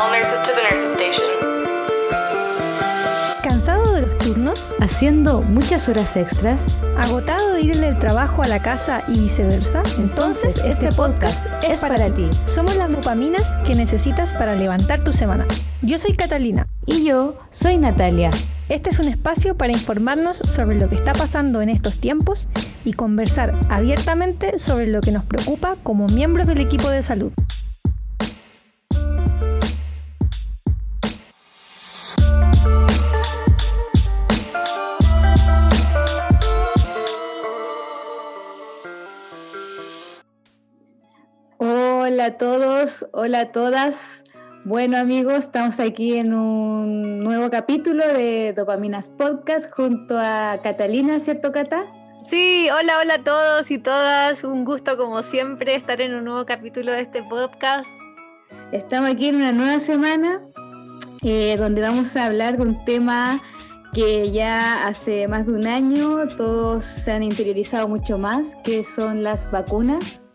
All nurses to the nurses station. ¿Cansado de los turnos? ¿Haciendo muchas horas extras? ¿Agotado de ir del trabajo a la casa y viceversa? Entonces este podcast es para ti. Somos las dopaminas que necesitas para levantar tu semana. Yo soy Catalina. Y yo soy Natalia. Este es un espacio para informarnos sobre lo que está pasando en estos tiempos y conversar abiertamente sobre lo que nos preocupa como miembros del equipo de salud. Hola a todos, hola a todas. Bueno amigos, estamos aquí en un nuevo capítulo de Dopaminas Podcast junto a Catalina, ¿cierto Cata? Sí, hola, hola a todos y todas. Un gusto como siempre estar en un nuevo capítulo de este podcast. Estamos aquí en una nueva semana eh, donde vamos a hablar de un tema que ya hace más de un año todos se han interiorizado mucho más, que son las vacunas.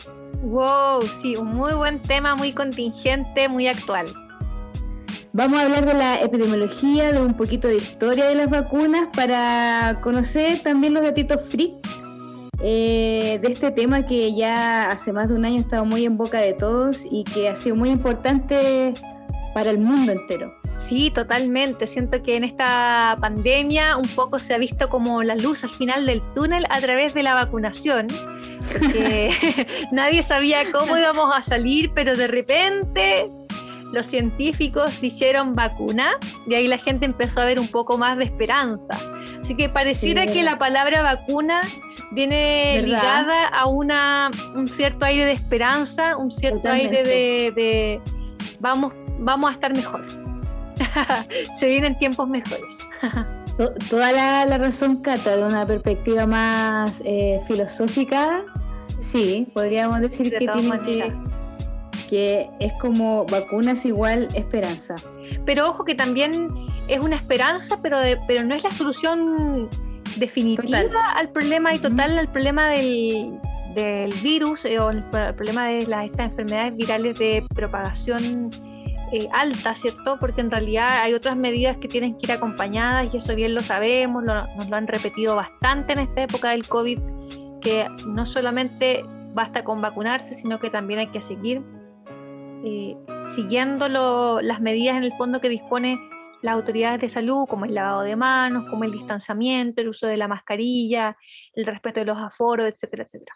Wow, sí, un muy buen tema, muy contingente, muy actual. Vamos a hablar de la epidemiología, de un poquito de historia de las vacunas para conocer también los datitos free eh, de este tema que ya hace más de un año ha estado muy en boca de todos y que ha sido muy importante para el mundo entero. Sí, totalmente. Siento que en esta pandemia un poco se ha visto como la luz al final del túnel a través de la vacunación, porque nadie sabía cómo íbamos a salir, pero de repente los científicos dijeron vacuna y ahí la gente empezó a ver un poco más de esperanza. Así que pareciera que la palabra vacuna viene ligada a una, un cierto aire de esperanza, un cierto aire de, de vamos, vamos a estar mejor. se vienen tiempos mejores. Toda la, razón, Cata, de una perspectiva más eh, filosófica, sí, podríamos decir que tiene que, que es como vacunas igual esperanza. Pero ojo que también es una esperanza, pero, pero no es la solución definitiva al problema y total al problema del, del virus eh, o el, problema de las, estas enfermedades virales de propagación eh, alta, ¿cierto? Porque en realidad hay otras medidas que tienen que ir acompañadas y eso bien lo sabemos, nos lo han repetido bastante en esta época del COVID, que no solamente basta con vacunarse, sino que también hay que seguir eh, siguiendo las medidas en el fondo que dispone las autoridades de salud, como el lavado de manos, como el distanciamiento, el uso de la mascarilla, el respeto de los aforos, etcétera, etcétera.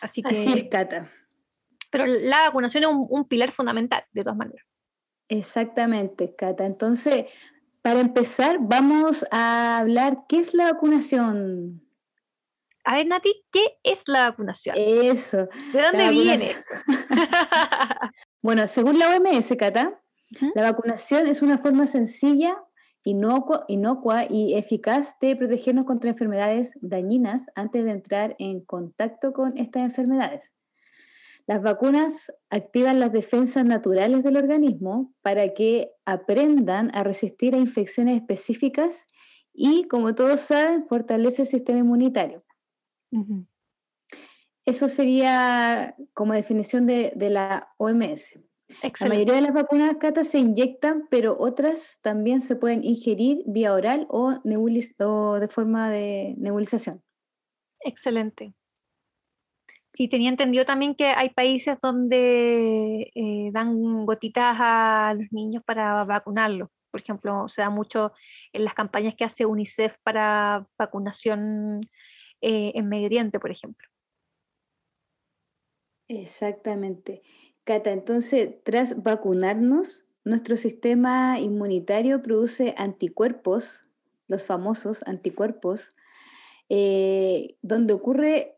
Así que... Así es, Cata. Pero la vacunación es un, pilar fundamental, de todas maneras. Exactamente, Cata. Entonces, para empezar, vamos a hablar, ¿qué es la vacunación? A ver, Nati, ¿qué es la vacunación? Eso. ¿De dónde viene? bueno, según la OMS, Cata, la vacunación es una forma sencilla, inocua, inocua y eficaz de protegernos contra enfermedades dañinas antes de entrar en contacto con estas enfermedades. Las vacunas activan las defensas naturales del organismo para que aprendan a resistir a infecciones específicas y, como todos saben, fortalece el sistema inmunitario. Eso sería como definición de, la OMS. La mayoría de las vacunas CATA se inyectan, pero otras también se pueden ingerir vía oral o, o de forma de nebulización. Excelente. Sí, tenía entendido también que hay países donde eh, dan gotitas a los niños para vacunarlos. Por ejemplo, se da mucho en las campañas que hace UNICEF para vacunación eh, en Medio Oriente, por ejemplo. Exactamente. Cata, entonces, tras vacunarnos, nuestro sistema inmunitario produce anticuerpos, los famosos anticuerpos, eh, donde ocurre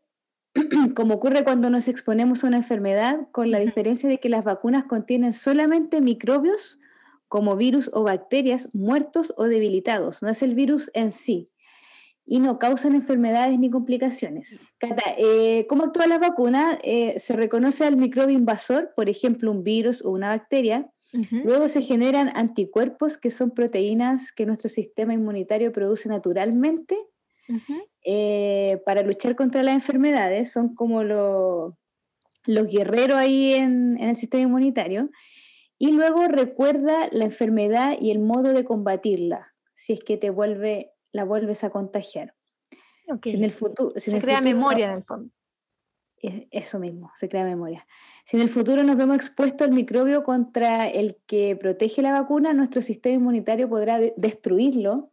como ocurre cuando nos exponemos a una enfermedad, con la diferencia de que las vacunas contienen solamente microbios como virus o bacterias muertos o debilitados, no es el virus en sí, y no causan enfermedades ni complicaciones. Eh, ¿cómo actúa la vacuna? Eh, se reconoce al microbio invasor, por ejemplo, un virus o una bacteria, Luego se generan anticuerpos, que son proteínas que nuestro sistema inmunitario produce naturalmente eh, para luchar contra las enfermedades, son como los guerreros ahí en, el sistema inmunitario. Y luego recuerda la enfermedad y el modo de combatirla, si es que te vuelve, la vuelves a contagiar. Si en el futuro, se crea memoria en el fondo. Eso mismo, se crea memoria. Si en el futuro nos vemos expuestos al microbio contra el que protege la vacuna, nuestro sistema inmunitario podrá destruirlo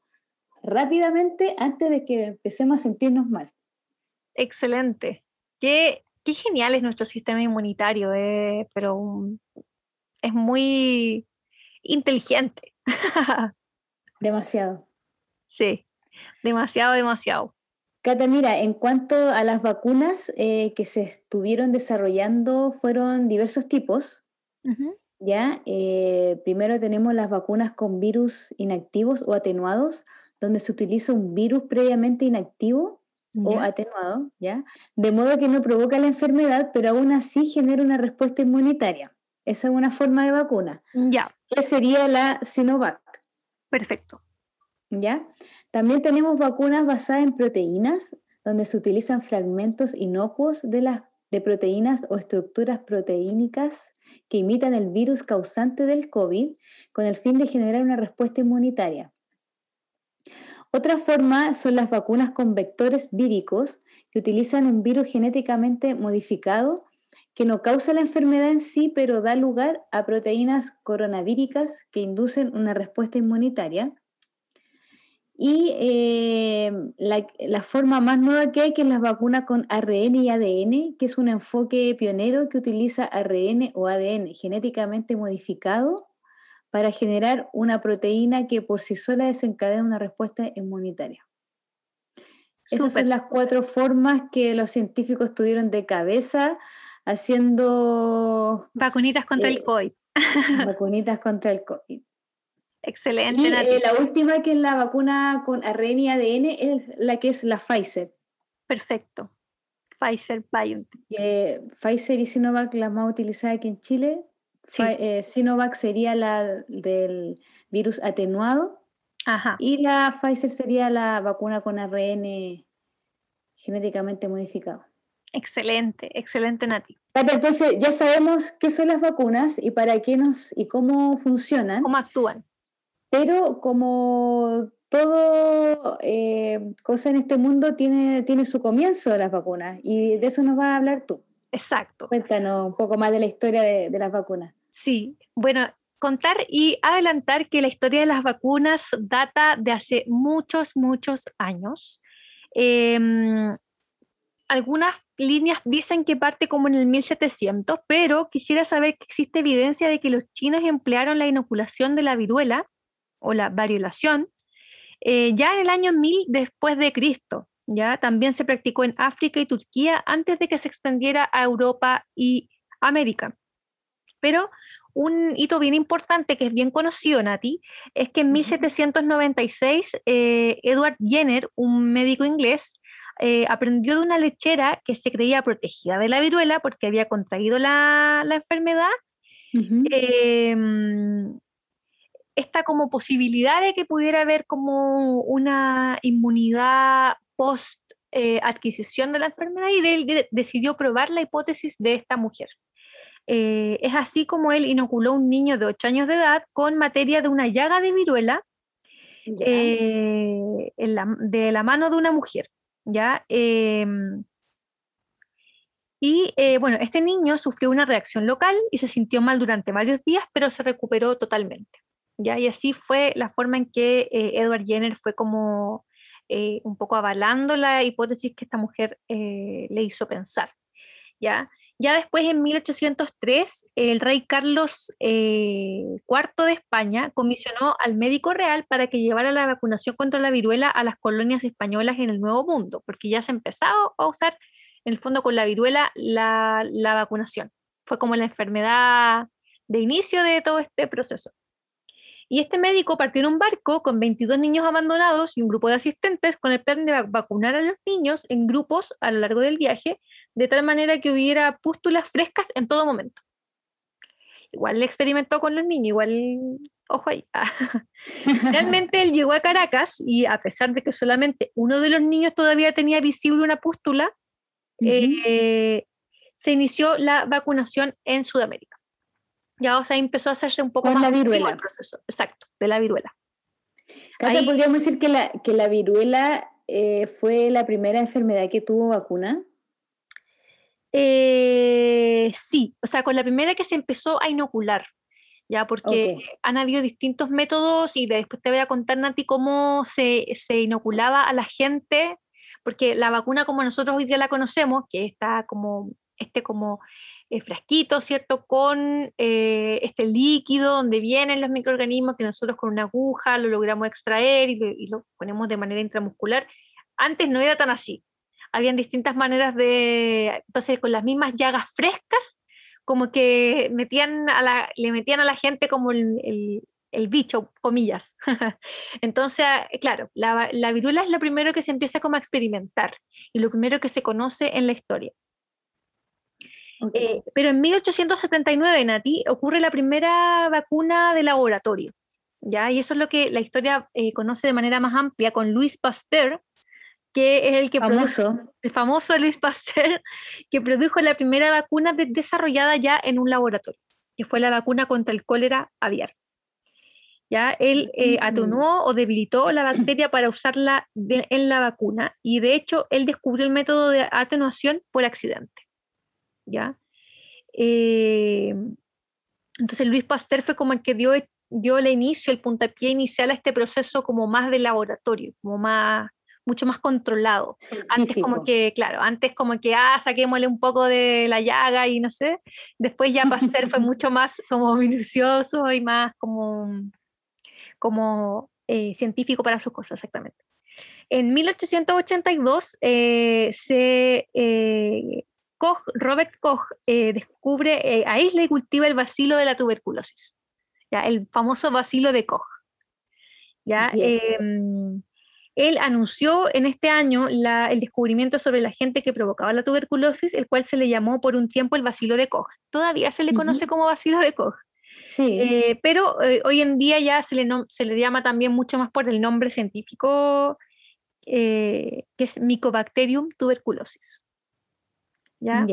rápidamente antes de que empecemos a sentirnos mal. Excelente. Qué, qué genial es nuestro sistema inmunitario, eh, pero es muy inteligente. demasiado. Sí, demasiado, demasiado. Cata, mira, en cuanto a las vacunas eh, que se estuvieron desarrollando, fueron diversos tipos. ¿ya? Eh, primero tenemos las vacunas con virus inactivos o atenuados, donde se utiliza un virus previamente inactivo o atenuado, ¿ya? De modo que no provoca la enfermedad, pero aún así genera una respuesta inmunitaria. Esa es una forma de vacuna. Ya. Que sería la Sinovac. Perfecto. ¿Ya? También tenemos vacunas basadas en proteínas, donde se utilizan fragmentos inocuos de, las, de proteínas o estructuras proteínicas que imitan el virus causante del COVID con el fin de generar una respuesta inmunitaria. Otra forma son las vacunas con vectores víricos que utilizan un virus genéticamente modificado que no causa la enfermedad en sí, pero da lugar a proteínas coronavíricas que inducen una respuesta inmunitaria. Y eh, la, forma más nueva que hay, que es las vacunas con ARN y ADN, que es un enfoque pionero que utiliza ARN o ADN genéticamente modificado para generar una proteína que por sí sola desencadena una respuesta inmunitaria. Esas son las cuatro formas que los científicos tuvieron de cabeza haciendo... Vacunitas contra el eh, COVID. vacunitas contra el COVID. Excelente. Y eh, la última que es la vacuna con ARN y ADN es la que es la Pfizer. Perfecto. Pfizer BioNTech. Pfizer y Sinovac las más utilizadas aquí en Chile. Eh, Sinovac sería la del virus atenuado. Ajá. Y la Pfizer sería la vacuna con ARN genéticamente modificado. Excelente, excelente Nati. Entonces ya sabemos qué son las vacunas y para qué nos y cómo funcionan. Cómo actúan. Pero como todo eh, cosa en este mundo tiene, tiene su comienzo de las vacunas y de eso nos vas a hablar tú. Exacto. Cuéntanos un poco más de la historia de, las vacunas. Sí, bueno, contar y adelantar que la historia de las vacunas data de hace muchos, muchos años. Em, algunas líneas dicen que parte como en el 1700, pero quisiera saber que existe evidencia de que los chinos emplearon la inoculación de la viruela o la variolación, eh, ya en el año 1000 después de Cristo. Ya también se practicó en África y Turquía antes de que se extendiera a Europa y América. Pero un hito bien importante que es bien conocido, Nati, es que en 1796 eh, Edward Jenner, un médico inglés, eh, aprendió de una lechera que se creía protegida de la viruela porque había contraído la, enfermedad esta como posibilidad de que pudiera haber como una inmunidad post eh, adquisición de la enfermedad y él decidió probar la hipótesis de esta mujer. Eh, es así como él inoculó a un niño de 8 años de edad con materia de una llaga de viruela eh, de la mano de una mujer. ¿ya? Em, y bueno, este niño sufrió una reacción local y se sintió mal durante varios días, pero se recuperó totalmente. ¿ya? Y así fue la forma en que eh, Edward Jenner fue como eh, un poco avalando la hipótesis que esta mujer eh, le hizo pensar, ¿ya? Ya después, en 1803, el rey Carlos IV de España comisionó al médico real para que llevara la vacunación contra la viruela a las colonias españolas en el Nuevo Mundo, porque ya se empezaba a usar, en el fondo, con la viruela la, la vacunación. Fue como la enfermedad de inicio de todo este proceso. Y este médico partió en un barco con 22 niños abandonados y un grupo de asistentes con el plan de vacunar a los niños en grupos a lo largo del viaje, de tal manera que hubiera pústulas frescas en todo momento. Igual le experimentó con los niños, igual, ojo ahí. Realmente él llegó a Caracas y a pesar de que solamente uno de los niños todavía tenía visible una pústula, eh, se inició la vacunación en Sudamérica. Ya, o sea, empezó a hacerse un poco Con más la viruela. el proceso. Exacto, de la viruela. Cata, Ahí- podríamos decir que la, que la viruela eh, fue la primera enfermedad que tuvo vacuna. Eh, sí, o sea, con la primera que se empezó a inocular, ya, porque han habido distintos métodos y después te voy a contar, Nati, cómo se, se inoculaba a la gente, porque la vacuna como nosotros hoy día la conocemos, que está como, este como eh, frasquito, ¿cierto? Con eh, este líquido donde vienen los microorganismos que nosotros con una aguja lo logramos extraer y lo, y lo ponemos de manera intramuscular. Antes no era tan así habían distintas maneras de, entonces con las mismas llagas frescas, como que metían a la, le metían a la gente como el, el- el bicho, comillas. Entonces, claro, la, la viruela es lo primero que se empieza como a experimentar y lo primero que se conoce en la historia. Ok. Eh, pero en 1879, Nati, ocurre la primera vacuna de laboratorio. ¿ya? Y eso es lo que la historia eh, conoce de manera más amplia con Louis Pasteur, que es el que produjo Famoso. el famoso Louis Pasteur, que produjo la primera vacuna de- desarrollada ya en un laboratorio, que fue la vacuna contra el cólera aviar. Ya él eh, Mm. atenuó o debilitó la bacteria para usarla de- en la vacuna y de hecho él descubrió el método de atenuación por accidente. ¿ya? Eh, entonces Luis Pasteur fue como el que dio, dio el inicio, el puntapié inicial a este proceso como más de laboratorio, como más, mucho más controlado. Antes como Científico. que, claro, antes como que, ah, saquémosle un poco de la llaga y no sé. Después ya Pasteur fue mucho más como minucioso y más como, como eh, científico para sus cosas, exactamente. En 1882 eh, se, eh, Koch, Robert Koch eh, descubre, eh, aísla y cultiva el bacilo de la tuberculosis, ¿ya? el famoso bacilo de Koch. ¿ya? Yes. Em, él anunció en este año la- el descubrimiento sobre el agente que provocaba la tuberculosis, el cual se le llamó por un tiempo el bacilo de Koch. Todavía se le conoce como bacilo de Koch, Sí. eh, pero eh, hoy en día ya se le, se le llama también mucho más por el nombre científico, eh, que es Mycobacterium tuberculosis. ¿ya?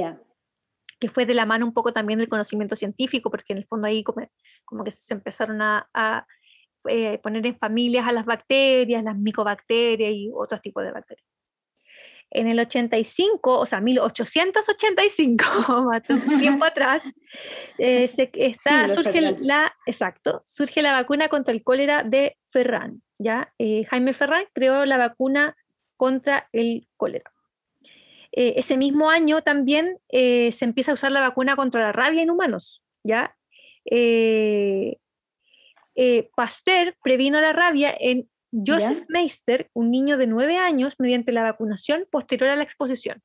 que fue de la mano un poco también del conocimiento científico, porque en el fondo ahí como, como que se empezaron a, a, eh, poner en familias a las bacterias, las micobacterias y otros tipos de bacterias. En el 85, o sea, 1885, bastante tiempo atrás, eh, se, está, Siglos surge la, exacto, surge la vacuna contra el cólera de Ferran. ¿ya? Eh, Jaime Ferran creó la vacuna contra el cólera. Eh, ese mismo año también eh, se empieza a usar la vacuna contra la rabia en humanos. ¿ya? Eh, eh, Pasteur previno la rabia en Joseph ¿Ya? Meister, un niño de 9 años, mediante la vacunación posterior a la exposición.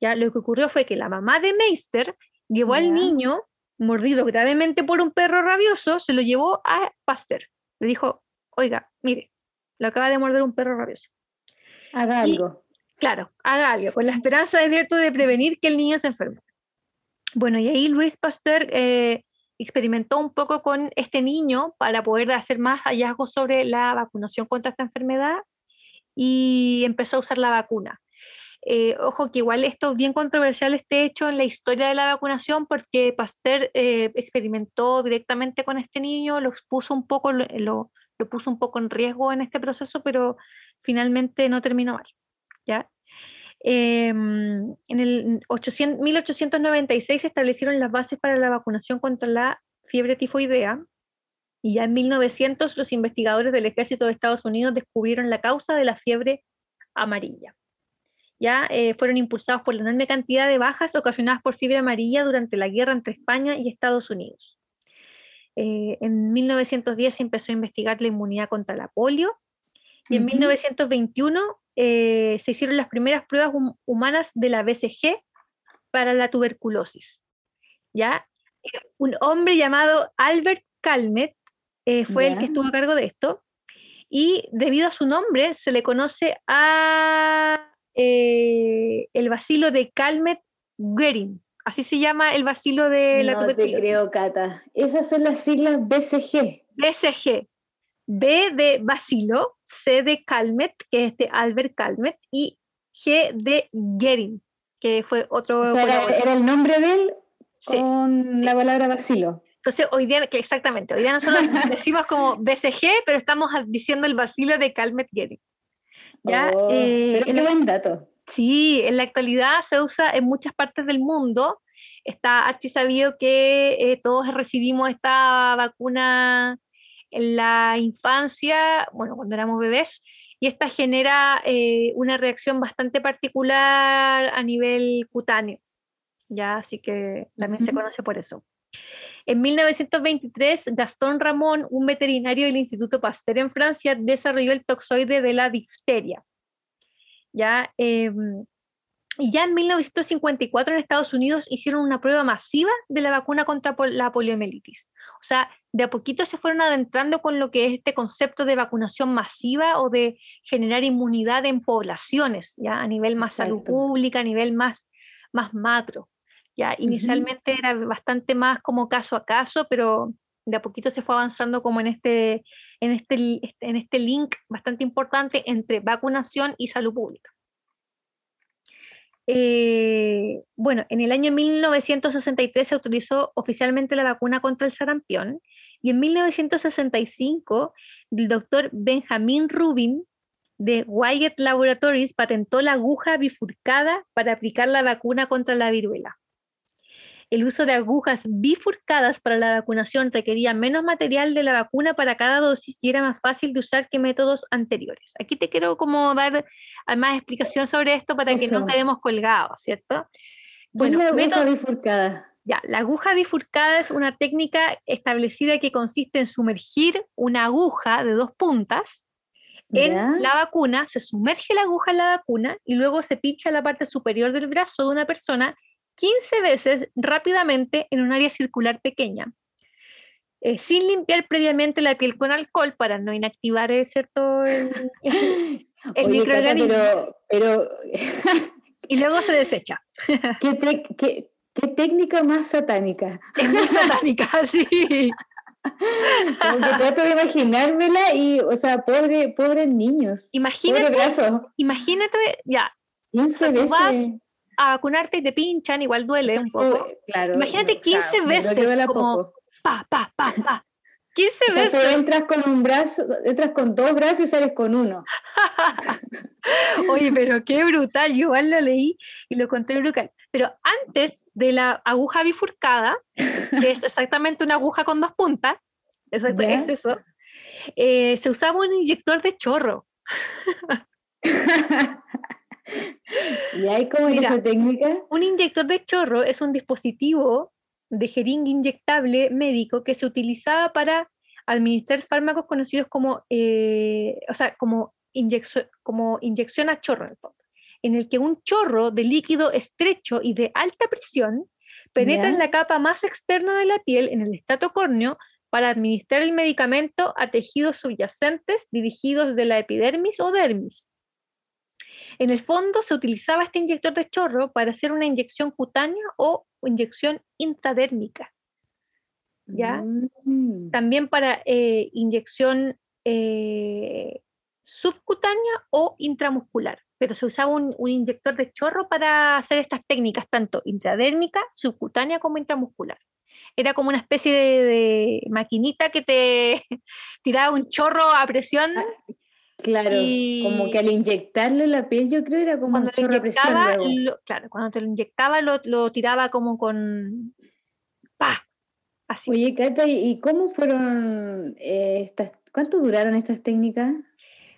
¿ya? Lo que ocurrió fue que la mamá de Meister llevó Ya. al niño mordido gravemente por un perro rabioso, se lo llevó a Pasteur. Le dijo, oiga, mire, lo acaba de morder un perro rabioso. Haga y- algo. Claro, haga algo, con la esperanza de cierto de prevenir que el niño se enferme. Bueno, y ahí Luis Pasteur eh, experimentó un poco con este niño para poder hacer más hallazgos sobre la vacunación contra esta enfermedad y empezó a usar la vacuna. Eh, ojo que igual esto es bien controversial este hecho en la historia de la vacunación porque Pasteur eh, experimentó directamente con este niño, lo expuso un poco, lo, lo- puso un poco en riesgo en este proceso, pero finalmente no terminó mal. ¿ya? Em, en el 800 1896 se establecieron las bases para la vacunación contra la fiebre tifoidea y ya en 1900 los investigadores del ejército de Estados Unidos descubrieron la causa de la fiebre amarilla. Ya eh, fueron impulsados por la enorme cantidad de bajas ocasionadas por fiebre amarilla durante la guerra entre España y Estados Unidos. Eh, en 1910 se empezó a investigar la inmunidad contra la polio y en Ujú. 1921 eh, se hicieron las primeras pruebas hum- humanas de la BCG para la tuberculosis. ¿ya? Eh, Un hombre llamado Albert Calmet eh, fue el que estuvo a cargo de esto y debido a su nombre se le conoce a eh, el bacilo de Calmet Guerin. Así se llama el bacilo de la no te tuberculosis. creo, Cata. Esas son las siglas BCG. BCG. B de Basilo, C de Calmet, que es de Albert Calmet, y G de Gering, que fue otro. O sea, era, el nombre de él Sí. con la palabra vacilo. Entonces, hoy día, que exactamente, hoy día nosotros decimos como BCG, pero estamos diciendo el vacilo de Calmet Getty. ¿Ya? Oh, eh, pero qué buen dato. Sí, en la actualidad se usa en muchas partes del mundo. Está archi sabido que eh, todos recibimos esta vacuna en la infancia, bueno, cuando éramos bebés, y esta genera eh, una reacción bastante particular a nivel cutáneo. Ya, así que también se conoce por eso. En 1923, Gastón Ramón, un veterinario del Instituto Pasteur en Francia, desarrolló el toxoide de la difteria. Ya, em, y ya en 1954 en Estados Unidos hicieron una prueba masiva de la vacuna contra la poliomielitis. O sea, de a poquito se fueron adentrando con lo que es este concepto de vacunación masiva o de generar inmunidad en poblaciones, ya a nivel más salud pública, a nivel más, más macro. Ya inicialmente era bastante más como caso a caso, pero de a poquito se fue avanzando como en este, en este, en este link bastante importante entre vacunación y salud pública. Eh, bueno, en el año 1963 se autorizó oficialmente la vacuna contra el sarampión y en 1965 el doctor Benjamin Rubin de Wyatt Laboratories patentó la aguja bifurcada para aplicar la vacuna contra la viruela. El uso de agujas bifurcadas para la vacunación requería menos material de la vacuna para cada dosis y era más fácil de usar que métodos anteriores. Aquí te quiero como dar más explicación sobre esto para que no quedemos colgados, ¿cierto? Bueno, la aguja bifurcada? Ya, la aguja bifurcada es una técnica establecida que consiste en sumergir una aguja de dos puntas en la vacuna, se sumerge la aguja en la vacuna y luego se pincha la parte superior del brazo de una persona 15 veces rápidamente en un área circular pequeña, eh, sin limpiar previamente la piel con alcohol para no inactivar el, cierto, el, microorganismo. pero, y luego se desecha. ¿Qué, técnica más satánica? Es muy satánica, sí. Como que trato de imaginármela y, o sea, pobre, pobres niños. Imagínate, imagínate, ya. 15 veces a vacunarte y te pinchan, igual duele un poco. Claro, Imagínate 15 veces como pa, pa, pa, pa. 15 veces. Tú entras con un brazo, entras con dos brazos y sales con uno. Oye, pero qué brutal. Yo igual lo leí y lo conté brutal. Pero antes de la aguja bifurcada, que es exactamente una aguja con dos puntas, exacto, es eso, eh, se usaba un inyector de chorro. ¿Y hay como esa técnica? Un inyector de chorro es un dispositivo de jeringa inyectable médico que se utilizaba para administrar fármacos conocidos como, eh, o sea, como, como inyección a chorro, en el que un chorro de líquido estrecho y de alta presión penetra en la capa más externa de la piel, en el estrato córneo, para administrar el medicamento a tejidos subyacentes dirigidos de la epidermis o dermis. En el fondo se utilizaba este inyector de chorro para hacer una inyección cutánea o inyección intradérmica. ¿ya? Mm. También para eh, inyección eh, subcutánea o intramuscular. Pero se usaba un, inyector de chorro para hacer estas técnicas, tanto intradérmica, subcutánea como intramuscular. Era como una especie de, de maquinita que te tiraba un chorro a presión ah, Claro, como que al inyectarlo en la piel yo creo era como cuando un inyectaba, claro, cuando te lo inyectaba lo, tiraba como con pa, así. Oye, Cata, ¿y cómo fueron eh, estas, cuánto duraron estas técnicas?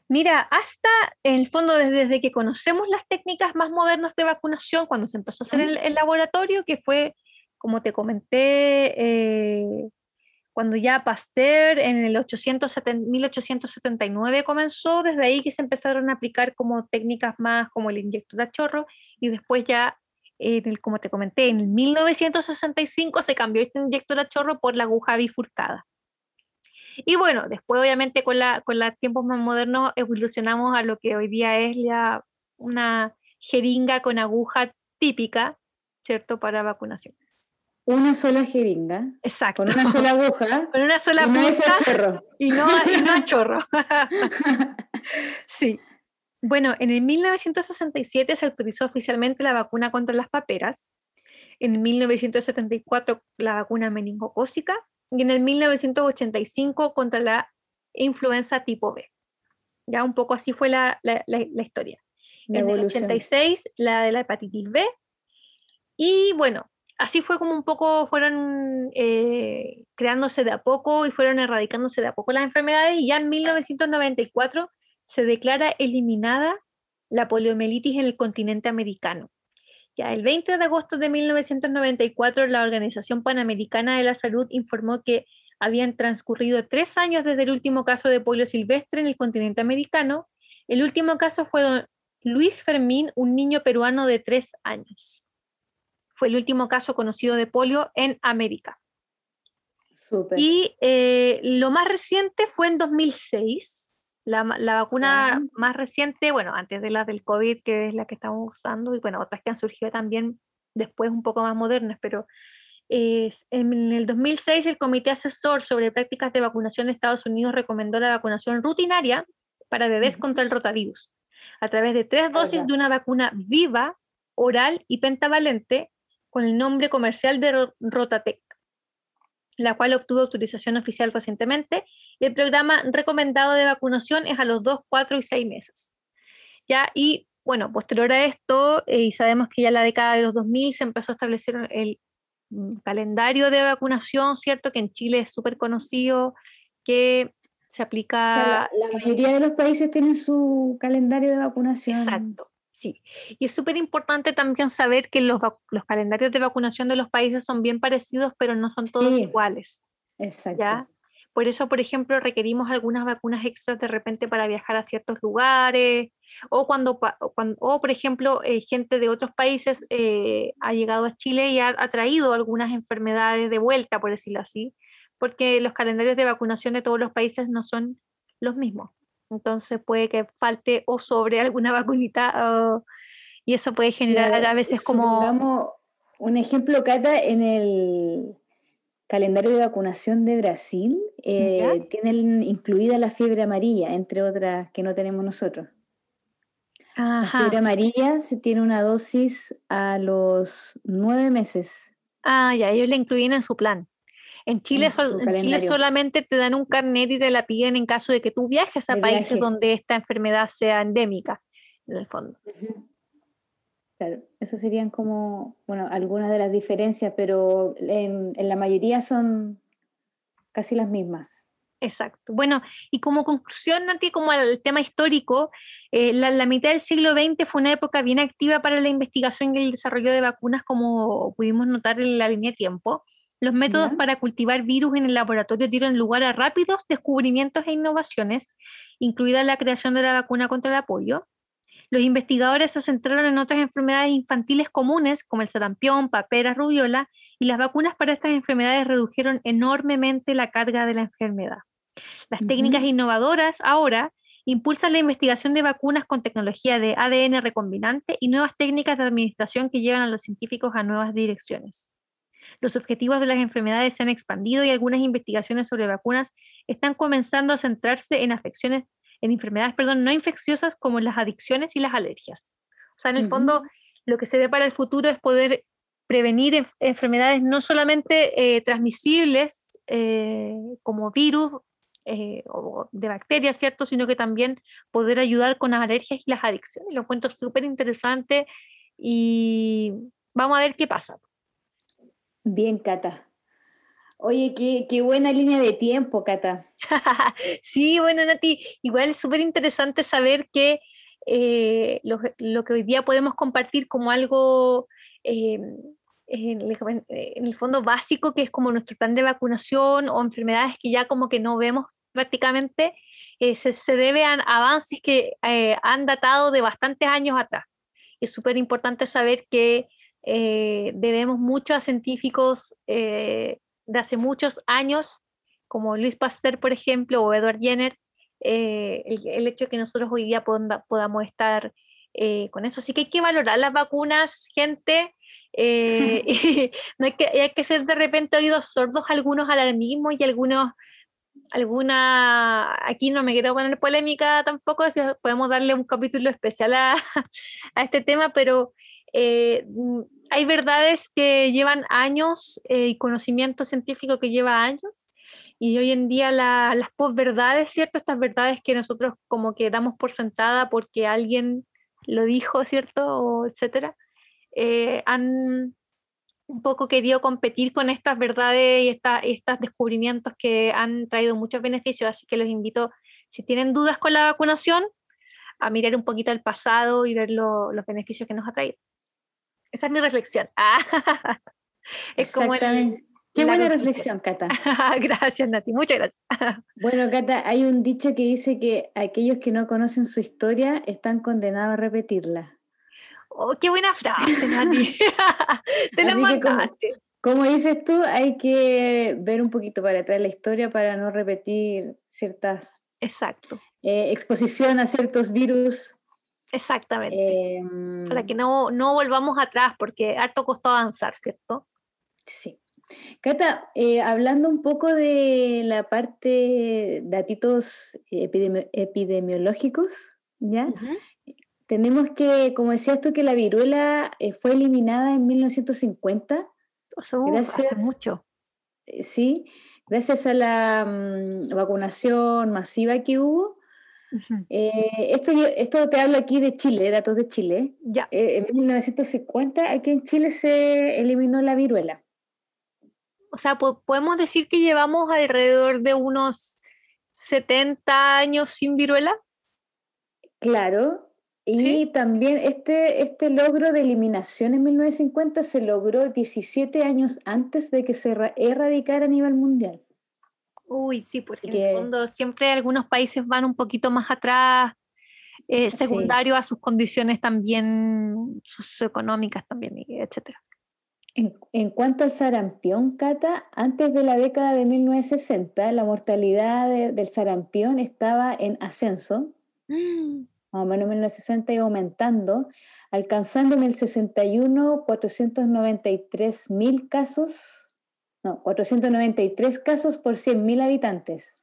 Mira, hasta en el fondo desde, que conocemos las técnicas más modernas de vacunación, cuando se empezó a hacer el, el laboratorio, que fue, como te comenté, eh, cuando ya Pasteur en el 1879 comenzó, desde ahí que se empezaron a aplicar como técnicas más como el inyecto de chorro y después ya, en el, como te comenté, en el 1965 se cambió este inyector a chorro por la aguja bifurcada. Y bueno, después obviamente con, la, con los tiempos más modernos evolucionamos a lo que hoy día es ya una jeringa con aguja típica, ¿cierto?, para vacunación una sola jeringa. Exacto. Con una sola aguja. Con una sola aguja. Y chorro. Y no, y no a chorro. sí. Bueno, en el 1967 se autorizó oficialmente la vacuna contra las paperas. En 1974 la vacuna meningocócica y en el 1985 contra la influenza tipo B. Ya un poco así fue la, la, la, historia. en el 86 la de la hepatitis B. Y bueno, así fue como un poco fueron eh, creándose de a poco y fueron erradicándose de a poco las enfermedades y ya en 1994 se declara eliminada la poliomielitis en el continente americano. Ya el 20 de agosto de 1994, la Organización Panamericana de la Salud informó que habían transcurrido tres años desde el último caso de polio silvestre en el continente americano. El último caso fue don Luis Fermín, un niño peruano de tres años. Fue el último caso conocido de polio en América. Y eh, lo más reciente fue en 2006, la, vacuna más reciente, bueno, antes de la del COVID, que es la que estamos usando, y bueno, otras que han surgido también después un poco más modernas, pero es, en el 2006 el Comité Asesor sobre Prácticas de Vacunación de Estados Unidos recomendó la vacunación rutinaria para bebés contra el rotavirus, a través de tres dosis de una vacuna viva, oral y pentavalente, con el nombre comercial de Rotatec la cual obtuvo autorización oficial recientemente. El programa recomendado de vacunación es a los 2, 4 y 6 meses. ¿Ya? Y bueno, posterior a esto, eh, y sabemos que ya en la década de los 2000 se empezó a establecer el mm, calendario de vacunación, ¿cierto? Que en Chile es súper conocido, que se aplica... la, mayoría de los países tienen su calendario de vacunación. Exacto. Sí, y es súper importante también saber que los, los, calendarios de vacunación de los países son bien parecidos, pero no son todos iguales. Exacto. Por eso, por ejemplo, requerimos algunas vacunas extras de repente para viajar a ciertos lugares, o cuando, cuando o por ejemplo, eh, gente de otros países eh, ha llegado a Chile y ha, ha, traído algunas enfermedades de vuelta, por decirlo así, porque los calendarios de vacunación de todos los países no son los mismos. Entonces puede que falte o sobre alguna vacunita y eso puede generar a veces como... un ejemplo, Cata, en el calendario de vacunación de Brasil eh, tienen incluida la fiebre amarilla, entre otras que no tenemos nosotros. La fiebre amarilla se tiene una dosis a los nueve meses. Ah, ya, ellos la incluyen en su plan. En Chile, solamente te dan un carnet y te la piden en caso de que tú viajes a países donde esta enfermedad sea endémica, en el fondo. Claro, eso serían como, bueno, algunas de las diferencias, pero en, la mayoría son casi las mismas. Exacto. Bueno, y como conclusión, Nati, como al tema histórico, eh, la, la, mitad del siglo XX fue una época bien activa para la investigación y el desarrollo de vacunas, como pudimos notar en la línea de tiempo. Los métodos para cultivar virus en el laboratorio dieron lugar a rápidos descubrimientos e innovaciones, incluida la creación de la vacuna contra el polio. Los investigadores se centraron en otras enfermedades infantiles comunes, como el sarampión, papera, rubiola, y las vacunas para estas enfermedades redujeron enormemente la carga de la enfermedad. Las técnicas innovadoras ahora impulsan la investigación de vacunas con tecnología de ADN recombinante y nuevas técnicas de administración que llevan a los científicos a nuevas direcciones. Los objetivos de las enfermedades se han expandido y algunas investigaciones sobre vacunas están comenzando a centrarse en afecciones, en enfermedades, perdón, no infecciosas como las adicciones y las alergias. O sea, en el fondo, lo que se ve para el futuro es poder prevenir enfermedades no solamente eh, transmisibles eh, como virus eh, o de bacterias, ¿cierto? Sino que también poder ayudar con las alergias y las adicciones. Lo encuentro súper interesante y vamos a ver qué pasa. Bien, Cata. Oye, qué, buena línea de tiempo, Cata. sí, bueno, Nati, igual es súper interesante saber que eh, lo, que hoy día podemos compartir como algo eh, en, el, fondo básico, que es como nuestro plan de vacunación o enfermedades que ya como que no vemos prácticamente, eh, se, se, debe a avances que han datado de bastantes años atrás. Es súper importante saber que eh, debemos mucho a científicos eh, de hace muchos años, como Luis Pasteur, por ejemplo, o Edward Jenner, eh, el, hecho de que nosotros hoy día podamos estar con eso. Así que hay que valorar las vacunas, gente. no hay que, hay que ser de repente oídos sordos algunos alarmismos y algunos alguna, aquí no me quiero poner polémica tampoco, podemos darle un capítulo especial a, a este tema, pero eh, hay verdades que llevan años eh, y conocimiento científico que lleva años. Y hoy en día las posverdades, ¿cierto? Estas verdades que nosotros como que damos por sentada porque alguien lo dijo, ¿cierto? O etcétera, eh, han un poco querido competir con estas verdades y estos descubrimientos que han traído muchos beneficios. Así que los invito, si tienen dudas con la vacunación, a mirar un poquito el pasado y ver los beneficios que nos ha traído. Esa es mi reflexión. es como Qué buena reflexión, Cata. gracias, Nati. Muchas gracias. bueno, Cata, hay un dicho que dice que aquellos que no conocen su historia están condenados a repetirla. Oh, qué buena frase, Nati. Te la mandaste. Como, dices tú, hay que ver un poquito para atrás la historia para no repetir ciertas. Exacto. Eh, exposición a ciertos virus. Exactamente. Em, para que no, no volvamos atrás, porque harto costó avanzar, ¿cierto? Sí. Cata, eh, hablando un poco de la parte datitos epidemiológicos, ¿ya? Tenemos que, como decías tú, que la viruela eh, fue eliminada en 1950. gracias, hace mucho. Eh, sí, gracias a la mm, vacunación masiva que hubo. Esto, esto te hablo aquí de Chile, datos de Chile. Ya. en 1950 aquí en Chile se eliminó la viruela o sea, podemos decir que llevamos alrededor de unos 70 años sin viruela. Claro, y también este, este logro de eliminación en 1950 se logró 17 años antes de que se erradicara a nivel mundial. Uy, sí, porque en el fondo siempre algunos países van un poquito más atrás, eh, secundario a sus condiciones también socioeconómicas también, etcétera. En, cuanto al sarampión, Cata, antes de la década de 1960, la mortalidad del sarampión estaba en ascenso, mm. más o menos en 1960 y aumentando, alcanzando en el 61 493 mil casos, no, 493 casos por 100 mil habitantes.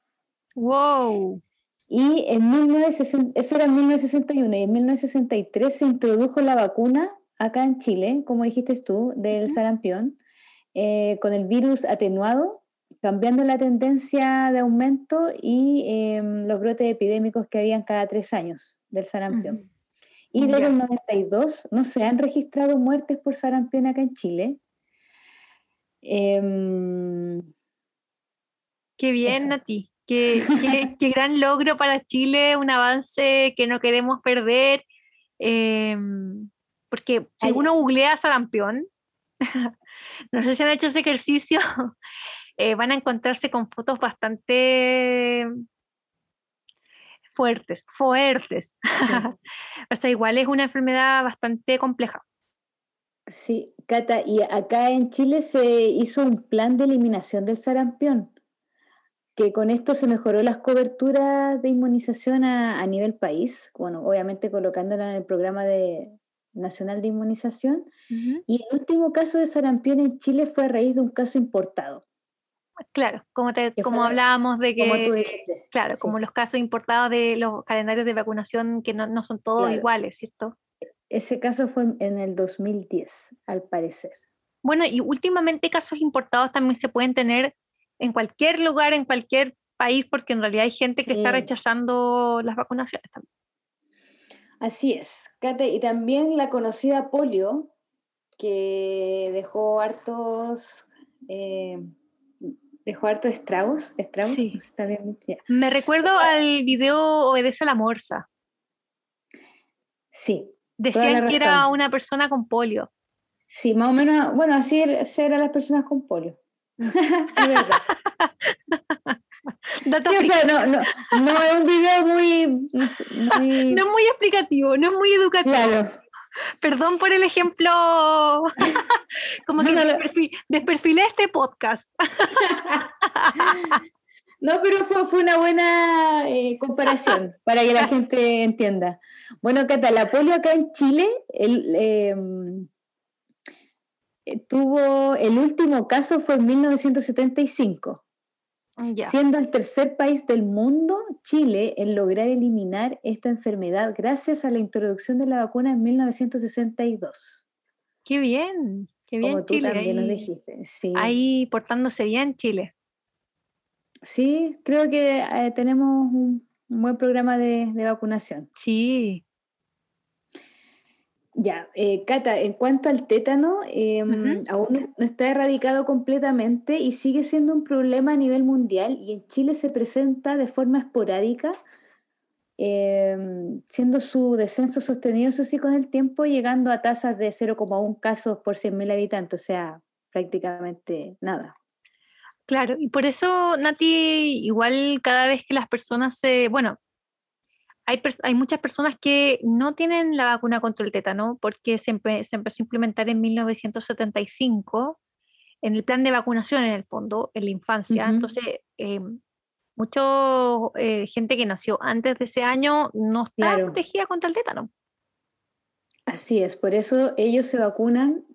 ¡Wow! Y en 1960, eso era en 1961, y en 1963 se introdujo la vacuna acá en Chile, como dijiste tú, del sarampión, eh, con el virus atenuado, cambiando la tendencia de aumento y em, los brotes epidémicos que habían cada tres años del sarampión. Y desde el 92 no se han registrado muertes por sarampión acá en Chile. Em, qué bien, Nati. Qué, qué, gran logro para Chile, un avance que no queremos perder. Em, porque si uno googlea sarampión, no sé si han hecho ese ejercicio, eh, van a encontrarse con fotos bastante fuertes, fuertes. o sea, igual es una enfermedad bastante compleja. Sí, Cata, y acá en Chile se hizo un plan de eliminación del sarampión, que con esto se mejoró las coberturas de inmunización a, a nivel país, bueno, obviamente colocándola en el programa de, Nacional de Inmunización. Y el último caso de sarampión en Chile fue a raíz de un caso importado. Claro, como, como hablábamos de que, claro, como los casos importados de los calendarios de vacunación que no, son todos iguales, ¿cierto? Ese caso fue en el 2010, al parecer. Bueno, y últimamente casos importados también se pueden tener en cualquier lugar, en cualquier país, porque en realidad hay gente que está rechazando las vacunaciones también. Así es, Kate, y también la conocida polio, que dejó hartos, eh, dejó hartos estragos, estragos sí. Me recuerdo al video Obedece a la Morsa. Sí. Decían que era una persona con polio. Sí, más o menos, bueno, así er, eran las personas con polio. Es verdad. no, es un video muy, No es muy explicativo, no es muy educativo. Claro. Perdón por el ejemplo, como que desperfilé este podcast. No, pero fue, una buena eh, comparación para que la gente entienda. Bueno, Cata, la polio acá en Chile em, eh, tuvo, el último caso fue en 1975. Siendo el tercer país del mundo, Chile, en lograr eliminar esta enfermedad gracias a la introducción de la vacuna en 1962. Qué bien, qué bien Como tú Chile. también nos ahí- dijiste. Sí. Ahí portándose bien Chile. Sí, creo que eh, tenemos un, un buen programa de, de vacunación. Sí. Ya, eh, Cata, en cuanto al tétano, eh, Ujú. aún no está erradicado completamente y sigue siendo un problema a nivel mundial y en Chile se presenta de forma esporádica, eh, siendo su descenso sostenido, eso sí, con el tiempo, llegando a tasas de 0,1 casos por 100.000 habitantes, o sea, prácticamente nada. Claro, y por eso, Nati, igual cada vez que las personas se, bueno, hay, hay muchas personas que no tienen la vacuna contra el tétano porque se, empe- se empezó a implementar en 1975 en el plan de vacunación en el fondo, en la infancia. Entonces, eh, mucha gente que nació antes de ese año no está Claro. protegida contra el tétano. Así es, por eso ellos se vacunan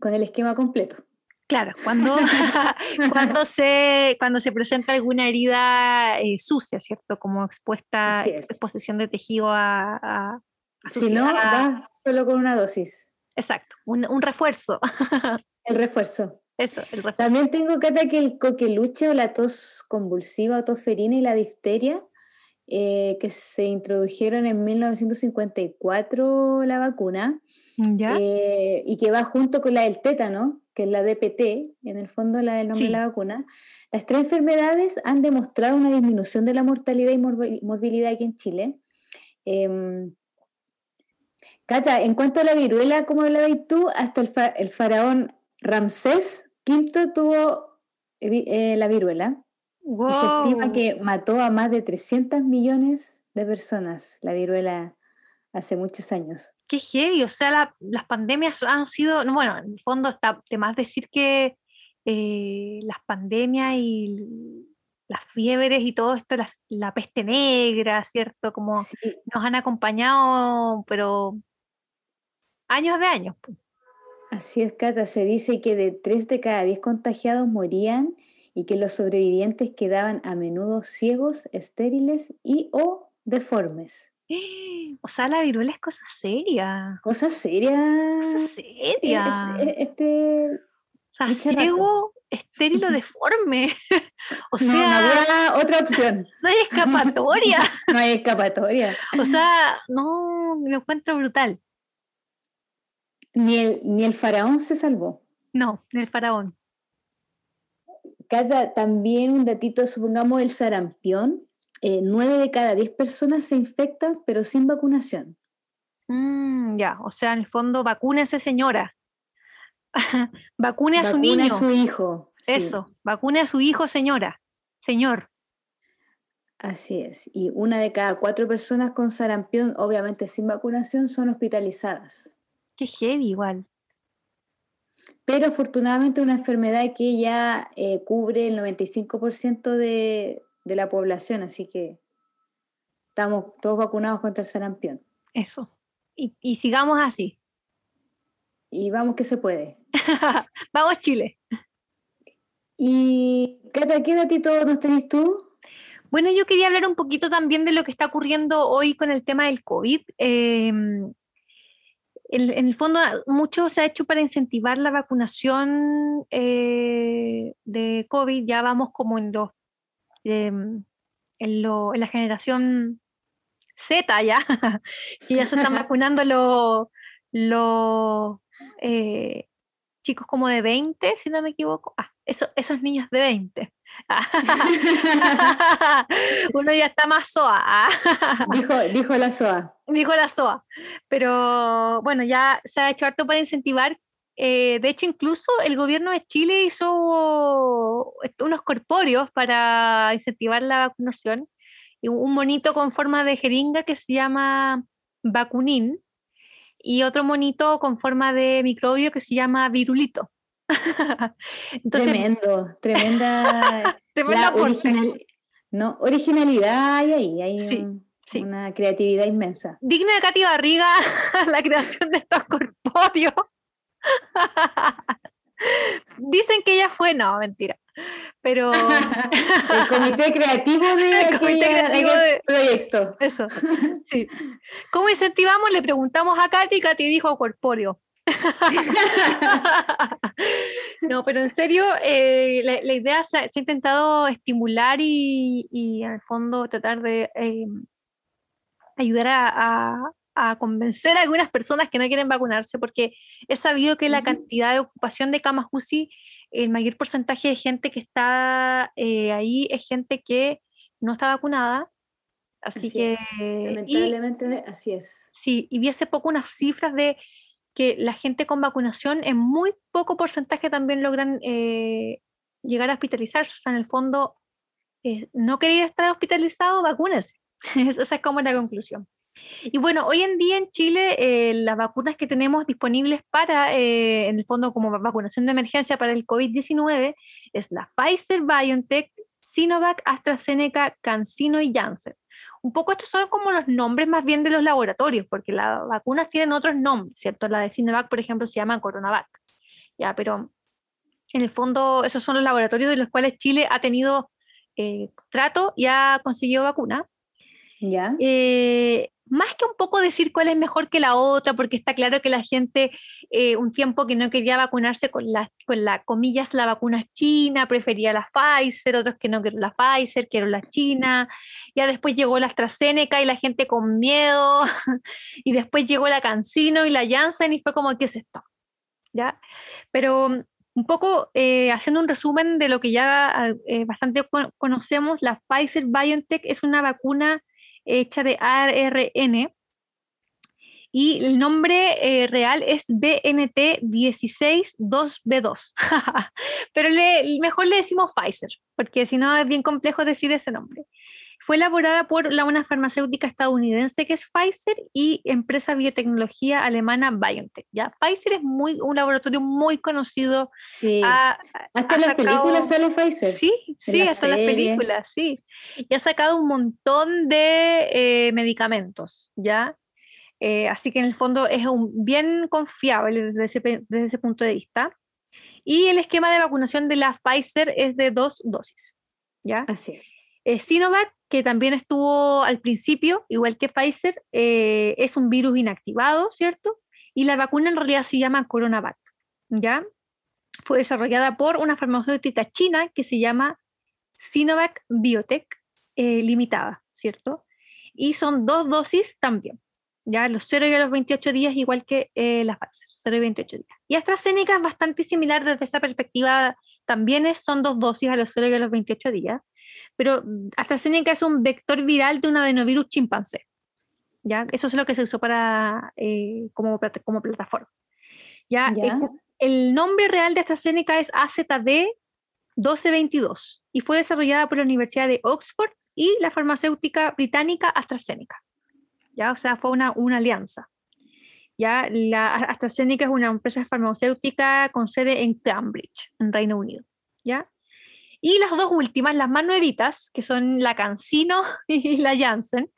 con el esquema completo. Claro, cuando, cuando, se, cuando se presenta alguna herida eh, sucia, ¿cierto? Como expuesta, exposición de tejido a, a- a Si no, vas solo con una dosis, Exacto, un, un refuerzo. el refuerzo. Eso, el refuerzo. También tengo, Cata, que el coqueluche o la tos convulsiva o tos ferina y la difteria, eh, que se introdujeron en 1954 la vacuna, ¿Ya? eh, y que va junto con la del tétano, que es la DPT, en el fondo la del nombre Sí. de la vacuna. Las tres enfermedades han demostrado una disminución de la mortalidad y morbi- morbilidad aquí en Chile. Em, Cata, en cuanto a la viruela, como hablabas tú, hasta el, fa- el faraón Ramsés V tuvo eh, eh, la viruela. Y se estima Wow. que mató a más de 300 millones de personas la viruela hace muchos años. Qué heavy, o sea, la- las pandemias han sido, no, bueno, en el fondo está de más decir que eh, las pandemias y las fiebres y todo esto, la, la peste negra, ¿cierto? Como Sí, nos han acompañado, pero años de años. así es, Cata. Se dice que de 3 de cada 10 contagiados morían y que los sobrevivientes quedaban a menudo ciegos, estériles y o deformes. O sea, la viruela es cosa seria, Cosa seria. cosa seria. Este, O sea, raro. ciego, estéril o deforme. O no, no sea, había otra opción. no hay escapatoria. No hay escapatoria. O sea, no, lo encuentro brutal. Ni el, ni el faraón se salvó. No, el faraón. Cata, también un datito, supongamos el sarampión. Eh, nueve de cada diez personas se infectan, pero sin vacunación. Mm, ya, o sea, en el fondo, vacúnese, señora. Vacune a su Vacuna niño. a su hijo. sí, Eso, vacune a su hijo, señora. Señor. así es. Y una de cada cuatro personas con sarampión, obviamente sin vacunación, son hospitalizadas. Qué heavy igual. Pero afortunadamente una enfermedad que ya eh, cubre el 95% de, de la población, así que estamos todos vacunados contra el sarampión. Eso. Y, y sigamos así. Y vamos que se puede. Vamos, Chile. Y Cata, ¿qué datito nos tenés tú? Bueno, yo quería hablar un poquito también de lo que está ocurriendo hoy con el tema del COVID. Eh, en, en el fondo, mucho se ha hecho para incentivar la vacunación eh, de COVID. Ya vamos como en los eh, en, lo- en la generación Z ya, que ya se están vacunando los los, eh, chicos como de 20, si no me equivoco. Ah, eso- esos niños de 20. Uno ya está más soa. Dijo, dijo la SOA. dijo la SOA. Pero bueno, ya se ha hecho harto para incentivar. Eh, de hecho, incluso el gobierno de Chile hizo unos corpóreos para incentivar la vacunación. Un monito con forma de jeringa que se llama vacunín y otro monito con forma de microbio que se llama virulito. Entonces, Tremendo, tremenda aporte. original- no, originalidad hay ahí, hay Sí, un- sí. una creatividad inmensa. digna de Katy Barriga la creación de estos corpóreos. Dicen que ella fue, no, mentira. Pero El comité creativo de El comité aquella- creativo de- proyecto. eso. Sí. ¿Cómo incentivamos? Le preguntamos a Katy, Katy dijo corpóreo. no, pero en serio, eh, la, idea se, ha intentado estimular y, y al fondo tratar de eh, ayudar a, a, convencer a algunas personas que no quieren vacunarse, porque es sabido que la cantidad de ocupación de camas UCI, el mayor porcentaje de gente que está eh, ahí es gente que no está vacunada. Así, que... Lamentablemente así es. Sí, y vi hace poco unas cifras de que la gente con vacunación en muy poco porcentaje también logran eh, llegar a hospitalizarse. O sea, en el fondo, eh, no querer estar hospitalizado, vacúnese. Esa es como la conclusión. Y bueno, hoy en día en Chile eh, las vacunas que tenemos disponibles para, en el fondo como vacunación de emergencia para el COVID-19 es la Pfizer, BioNTech, Sinovac, AstraZeneca, CanSino y Janssen un poco estos son como los nombres más bien de los laboratorios, porque las vacunas tienen otros nombres, ¿cierto? La de Sinovac, por ejemplo, se llama Coronavac, ¿ya? Pero en el fondo esos son los laboratorios de los cuales Chile ha tenido eh, trato y ha conseguido vacuna. ¿Ya? Eh, más que un poco decir cuál es mejor que la otra, porque está claro que la gente eh, un tiempo que no quería vacunarse con la, con la, comillas, la vacuna china, prefería la Pfizer, otros que no querían la Pfizer, quiero la china, ya después llegó la AstraZeneca y la gente con miedo, y después llegó la CanSino y la Janssen y fue como, ¿qué es esto? ¿Ya? Pero un poco eh, haciendo un resumen de lo que ya eh, bastante conocemos, la Pfizer BioNTech es una vacuna hecha de ARN y el nombre eh, real es BNT162B2. Pero le, mejor le decimos Pfizer, porque si no es bien complejo decir ese nombre. Fue elaborada por la, una farmacéutica estadounidense que es Pfizer y empresa biotecnología alemana BioNTech. ¿ya? Pfizer es muy, un laboratorio muy conocido. Sí. hasta las películas sale Pfizer. Sí, sí, hasta las películas, sí. Y ha sacado un montón de eh, medicamentos, ¿ya? Eh, así que en el fondo es un, bien confiable desde ese, desde ese punto de vista. Y el esquema de vacunación de la Pfizer es de dos dosis. ¿ya? Así es. Eh, Sinovac, que también estuvo al principio, igual que Pfizer, eh, es un virus inactivado, ¿cierto? Y la vacuna en realidad se llama Coronavac, ¿ya? Fue desarrollada por una farmacéutica china que se llama Sinovac Biotech Limitada, ¿cierto? Y son dos dosis también ya los 0 y los 28 días, igual que eh, las Pfizer, 0 y 28 días. Y AstraZeneca es bastante similar desde esa perspectiva, también son dos dosis a los 0 y a los 28 días, pero AstraZeneca es un vector viral de un adenovirus chimpancé. ¿ya? Eso es lo que se usó para, eh, como, como plataforma. ¿ya? El, nombre real de AstraZeneca es AZD 1222 y fue desarrollada por la Universidad de Oxford y la farmacéutica británica AstraZeneca. ¿ya? O sea, fue una, una alianza. ¿ya? La AstraZeneca es una empresa farmacéutica con sede en Cambridge, en Reino Unido, ¿ya? Y las dos últimas, las más nuevitas, que son la CanSino y la Janssen.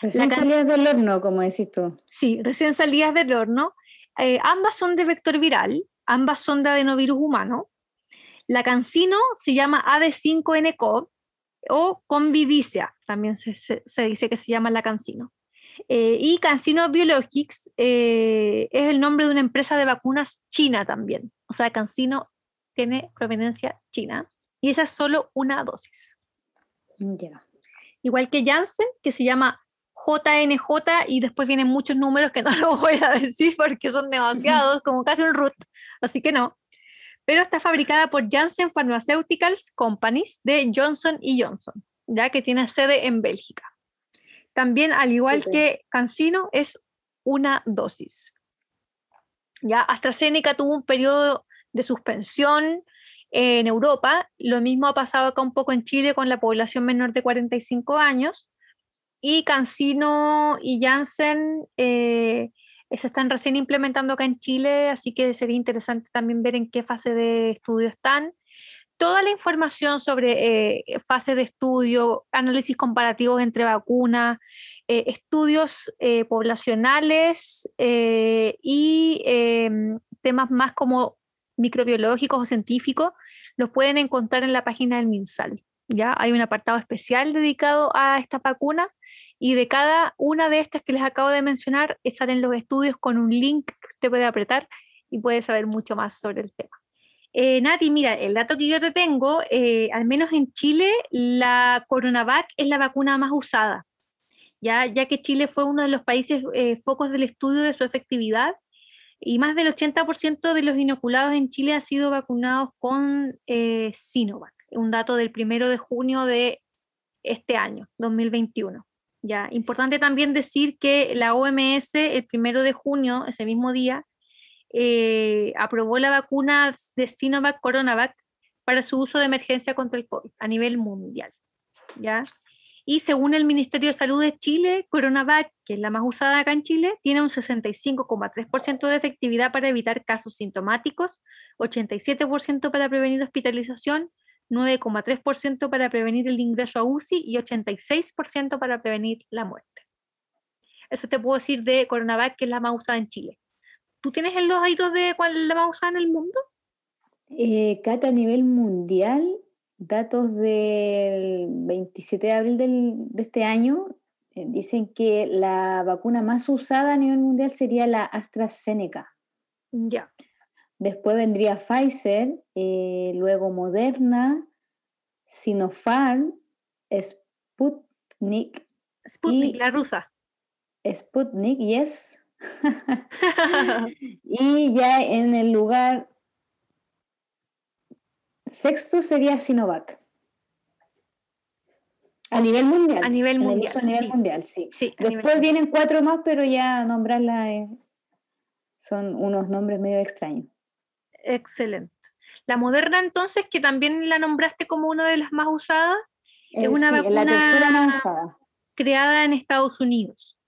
Recién salidas del horno, como decís tú. Sí, recién salidas del horno. Eh, ambas son de vector viral, ambas son de adenovirus humano. La CanSino se llama AD5NCO o Convidicia, también se, se, se, dice que se llama la CanSino. Eh, y CanSino Biologics eh, es el nombre de una empresa de vacunas china también. O sea, CanSino tiene proveniencia china y esa es solo una dosis. Igual que Janssen, que se llama JNJ y después vienen muchos números que no lo voy a decir porque son demasiados, como casi un root, así que no. Pero está fabricada por Janssen Pharmaceuticals Companies de Johnson Johnson, ya que tiene sede en Bélgica. También, al igual que Cancino, es una dosis. Ya AstraZeneca tuvo un periodo de suspensión en Europa. Lo mismo ha pasado acá un poco en Chile con la población menor de 45 años. Y Cancino y Janssen eh, se están recién implementando acá en Chile, así que sería interesante también ver en qué fase de estudio están toda la información sobre eh, fase de estudio, análisis comparativos entre vacunas, eh, estudios eh, poblacionales y em, temas más como microbiológicos o científicos, los pueden encontrar en la página del MinSal. ¿ya? Hay un apartado especial dedicado a esta vacuna y de cada una de estas que les acabo de mencionar salen los estudios con un link que usted puede apretar y puedes saber mucho más sobre el tema. Eh, Nati, mira, el dato que yo te tengo, eh, al menos en Chile, la CoronaVac es la vacuna más usada, ya, ya que Chile fue uno de los países eh, focos del estudio de su efectividad y más del 80% de los inoculados en Chile han sido vacunados con eh, Sinovac, un dato del primero de junio de este año, 2021. Ya, importante también decir que la OMS el primero de junio, ese mismo día, eh, aprobó la vacuna de Sinovac Coronavac para su uso de emergencia contra el COVID a nivel mundial. ¿ya? Y según el Ministerio de Salud de Chile, Coronavac, que es la más usada acá en Chile, tiene un 65,3% de efectividad para evitar casos sintomáticos, 87% para prevenir hospitalización, 9,3% para prevenir el ingreso a UCI y 86% para prevenir la muerte. Eso te puedo decir de Coronavac, que es la más usada en Chile. ¿Tú tienes los datos de cuál es la más usada en el mundo? Eh, Cata, a nivel mundial, datos del 27 de abril de este año eh, dicen que la vacuna más usada a nivel mundial sería la AstraZeneca. Ya. Después vendría Pfizer, eh, luego Moderna, Sinopharm, Sputnik. Sputnik, la rusa. Sputnik, yes. y ya en el lugar sexto sería Sinovac. A nivel mundial. A nivel mundial. A nivel mundial, sí. Después vienen cuatro más, pero ya nombrarla son unos nombres medio extraños. Excelente. La Moderna, entonces, que también la nombraste como una de las más usadas, es Eh, una sí, vacuna la tercera más usada. creada en Estados Unidos.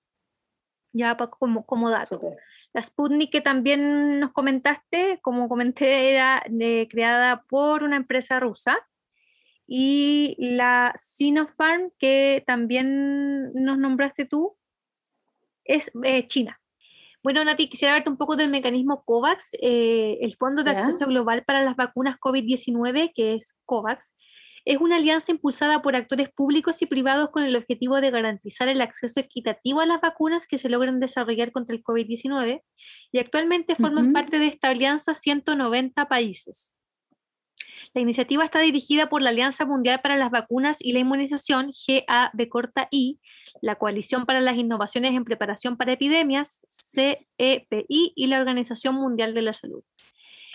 Ya como, como dato. Súper. La Sputnik que también nos comentaste, como comenté, era eh, creada por una empresa rusa. Y la Sinopharm, que también nos nombraste tú, es eh, China. Bueno, Nati, quisiera hablarte un poco del mecanismo COVAX, eh, el Fondo de Ya. Acceso Global para las Vacunas COVID-19, que es COVAX. Es una alianza impulsada por actores públicos y privados con el objetivo de garantizar el acceso equitativo a las vacunas que se logran desarrollar contra el COVID-19 y actualmente forman parte de esta alianza 190 países. La iniciativa está dirigida por la Alianza Mundial para las Vacunas y la Inmunización, GAB corta I, la Coalición para las Innovaciones en Preparación para Epidemias, CEPI, y la Organización Mundial de la Salud.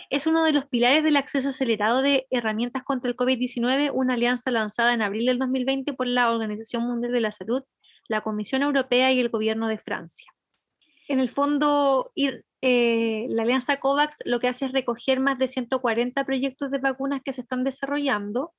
Es uno de los pilares del acceso acelerado de herramientas contra el COVID-19, una alianza lanzada en abril del 2020 por la Organización Mundial de la Salud, la Comisión Europea y el Gobierno de Francia. En el fondo, eh, la alianza COVAX lo que hace es recoger más de 140 proyectos de vacunas que se están desarrollando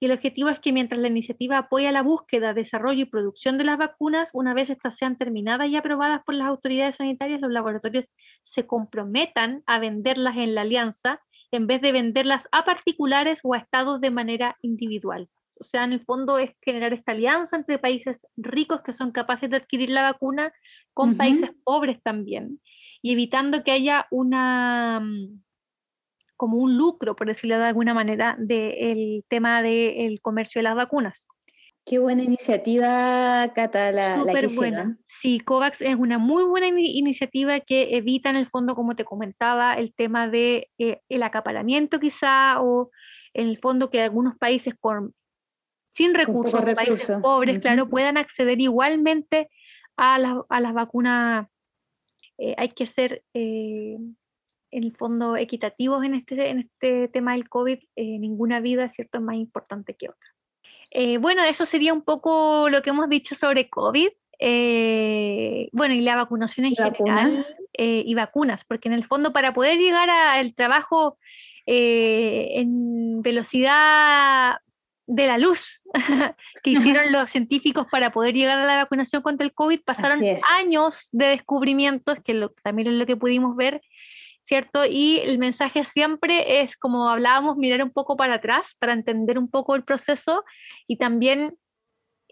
y el objetivo es que mientras la iniciativa apoya la búsqueda, desarrollo y producción de las vacunas, una vez estas sean terminadas y aprobadas por las autoridades sanitarias, los laboratorios se comprometan a venderlas en la alianza en vez de venderlas a particulares o a estados de manera individual. O sea, en el fondo es generar esta alianza entre países ricos que son capaces de adquirir la vacuna con países pobres también y evitando que haya una mm, como un lucro, por decirlo de alguna manera, del tema del comercio de las vacunas. Qué buena iniciativa, Cata, la, la Súper que buena. Sí, COVAX es una muy buena ini- iniciativa que evita en el fondo, como te comentaba, el tema de eh, el acaparamiento quizá o en el fondo que algunos países con sin recursos, países pobres, claro, puedan acceder igualmente a, las- a las vacunas. Eh, hay que ser eh, en el fondo equitativos en este, en este tema del COVID. Eh, ninguna vida, ¿cierto?, es más importante que otra. Eh, bueno, eso sería un poco lo que hemos dicho sobre COVID. eh, bueno, y la vacunación en ¿Y general vacunas? eh, y vacunas, porque en el fondo para poder llegar al trabajo eh, en velocidad de la luz que hicieron los científicos para poder llegar a la vacunación contra el COVID, pasaron años de descubrimientos, que lo- también es lo que pudimos ver, ¿cierto? Y el mensaje siempre es, como hablábamos, mirar un poco para atrás para entender un poco el proceso y también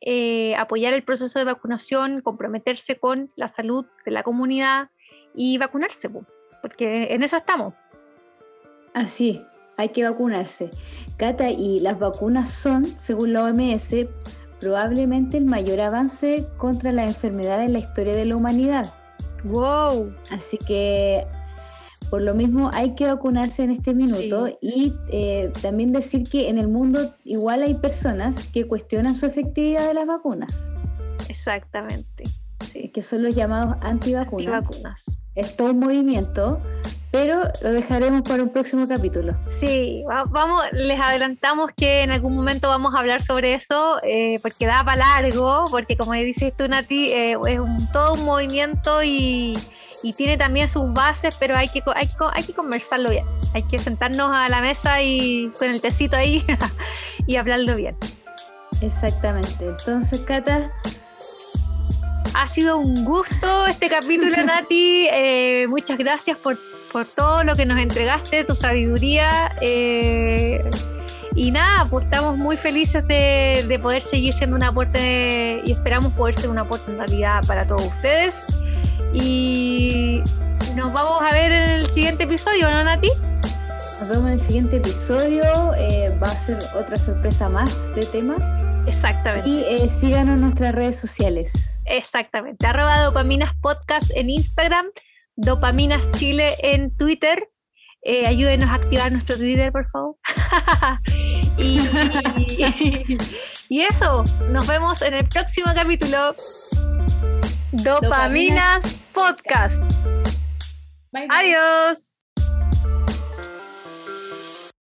eh, apoyar el proceso de vacunación, comprometerse con la salud de la comunidad y vacunarse, po, porque en eso estamos. Así, hay que vacunarse. Cata, y las vacunas son, según la OMS, probablemente el mayor avance contra la enfermedad en la historia de la humanidad. ¡Wow! Así que Por lo mismo hay que vacunarse en este minuto y eh, también decir que en el mundo igual hay personas que cuestionan su efectividad de las vacunas. Exactamente. Sí. Que son los llamados antivacunas. antivacunas. Es todo un movimiento, pero lo dejaremos para un próximo capítulo. Sí, vamos, les adelantamos que en algún momento vamos a hablar sobre eso, eh, porque da para largo, porque como dices tú, Nati, eh, es un, todo un movimiento y y tiene también sus bases, pero hay que, hay, hay que conversarlo bien. Hay que sentarnos a la mesa y con el tecito ahí y hablarlo bien. Exactamente. Entonces, Cata. Ha sido un gusto este capítulo, Nati. Eh, muchas gracias por, por, todo lo que nos entregaste, tu sabiduría. Eh, y nada, pues estamos muy felices de, de poder seguir siendo un aporte y esperamos poder ser un aporte en realidad para todos ustedes. Y nos vamos a ver en el siguiente episodio, ¿no, Nati? Nos vemos en el siguiente episodio. Eh, va a ser otra sorpresa más de tema. Exactamente. Y eh, síganos en nuestras redes sociales. Exactamente. Arroba Dopaminas Podcast en Instagram, Dopaminas Chile en Twitter. Eh, ayúdenos a activar nuestro Twitter, por favor. y, y eso, nos vemos en el próximo capítulo. Dopaminas, Podcast. Adiós.